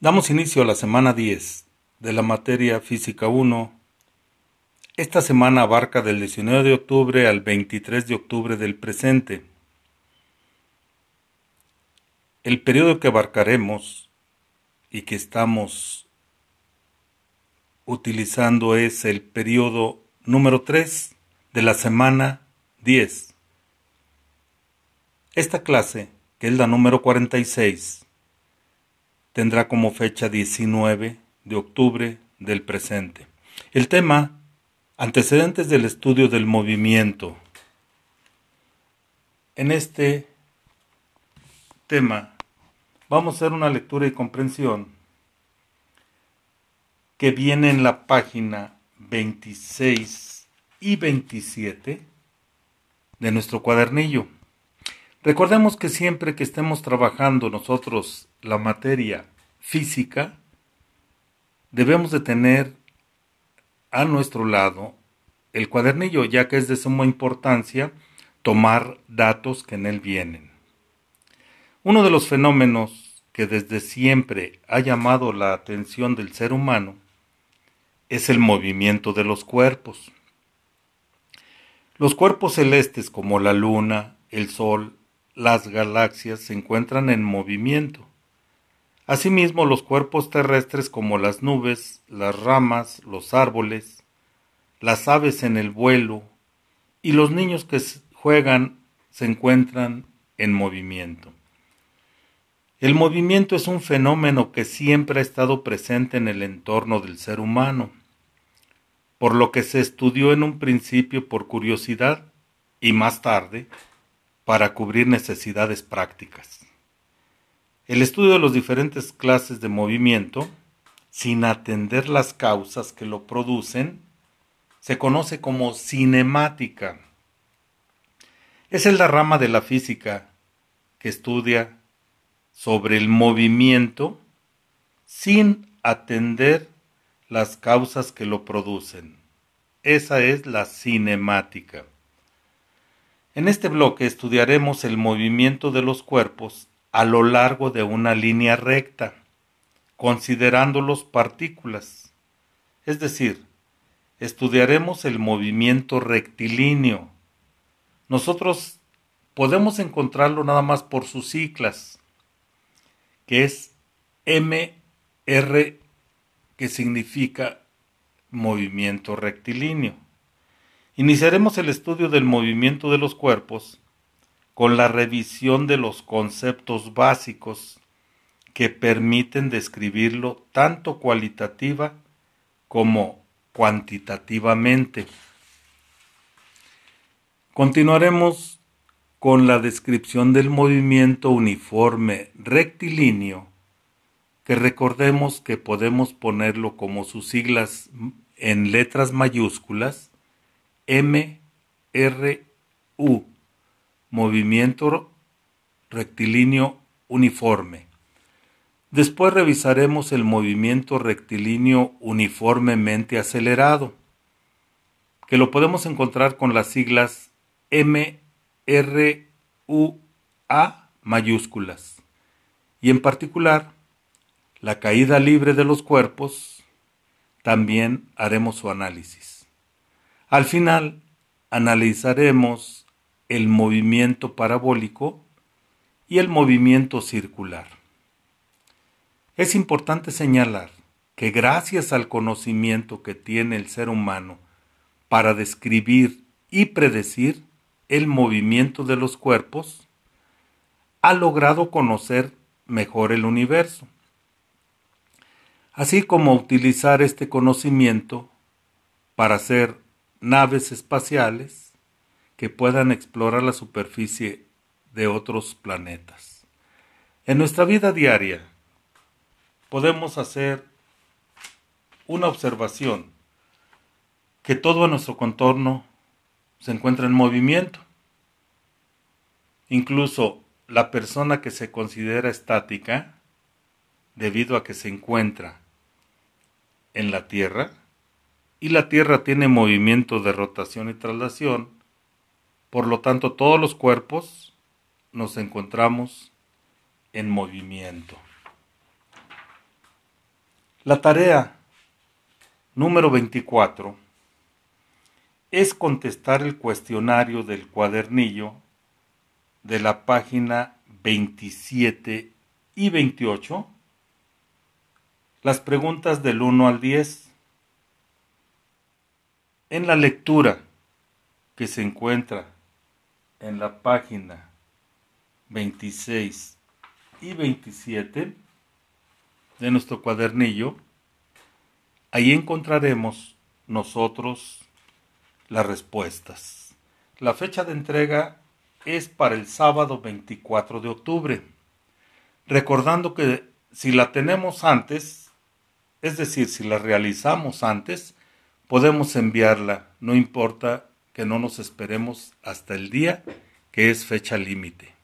Damos inicio a la semana 10 de la materia Física 1. Esta semana abarca del 19 de octubre al 23 de octubre del presente. El periodo que abarcaremos y que estamos utilizando es el periodo número 3 de la semana 10. Esta clase, que es la número 46, tendrá como fecha 19 de octubre del presente. El tema, antecedentes del estudio del movimiento. En este tema vamos a hacer una lectura y comprensión que viene en la página 26 y 27 de nuestro cuadernillo. Recordemos que siempre que estemos trabajando nosotros la materia física, debemos de tener a nuestro lado el cuadernillo, ya que es de suma importancia tomar datos que en él vienen. Uno de los fenómenos que desde siempre ha llamado la atención del ser humano es el movimiento de los cuerpos. Los cuerpos celestes como la luna, el sol, las galaxias se encuentran en movimiento. Asimismo, los cuerpos terrestres como las nubes, las ramas, los árboles, las aves en el vuelo y los niños que juegan se encuentran en movimiento. El movimiento es un fenómeno que siempre ha estado presente en el entorno del ser humano, por lo que se estudió en un principio por curiosidad y más tarde para cubrir necesidades prácticas. El estudio de las diferentes clases de movimiento, sin atender las causas que lo producen, se conoce como cinemática. Es la rama de la física que estudia sobre el movimiento sin atender las causas que lo producen. Esa es la cinemática. En este bloque estudiaremos el movimiento de los cuerpos a lo largo de una línea recta, considerándolos partículas. Es decir, estudiaremos el movimiento rectilíneo. Nosotros podemos encontrarlo nada más por sus siglas, que es MR, que significa movimiento rectilíneo. Iniciaremos el estudio del movimiento de los cuerpos con la revisión de los conceptos básicos que permiten describirlo tanto cualitativa como cuantitativamente. Continuaremos con la descripción del movimiento uniforme rectilíneo, que recordemos que podemos ponerlo como sus siglas en letras mayúsculas M, movimiento rectilíneo uniforme. Después revisaremos el movimiento rectilíneo uniformemente acelerado, que lo podemos encontrar con las siglas M, R, U, A mayúsculas, y en particular la caída libre de los cuerpos, también haremos su análisis. Al final, analizaremos el movimiento parabólico y el movimiento circular. Es importante señalar que gracias al conocimiento que tiene el ser humano para describir y predecir el movimiento de los cuerpos, ha logrado conocer mejor el universo, así como utilizar este conocimiento para hacer naves espaciales que puedan explorar la superficie de otros planetas. En nuestra vida diaria podemos hacer una observación que todo nuestro contorno se encuentra en movimiento. Incluso la persona que se considera estática, debido a que se encuentra en la Tierra, y la Tierra tiene movimiento de rotación y traslación, por lo tanto todos los cuerpos nos encontramos en movimiento. La tarea número 24 es contestar el cuestionario del cuadernillo de la página 27 y 28, las preguntas del 1 al 10. En la lectura que se encuentra en la página 26 y 27 de nuestro cuadernillo, ahí encontraremos nosotros las respuestas. La fecha de entrega es para el sábado 24 de octubre. Recordando que si la tenemos antes, es decir, si la realizamos antes, podemos enviarla, no importa que no nos esperemos hasta el día que es fecha límite.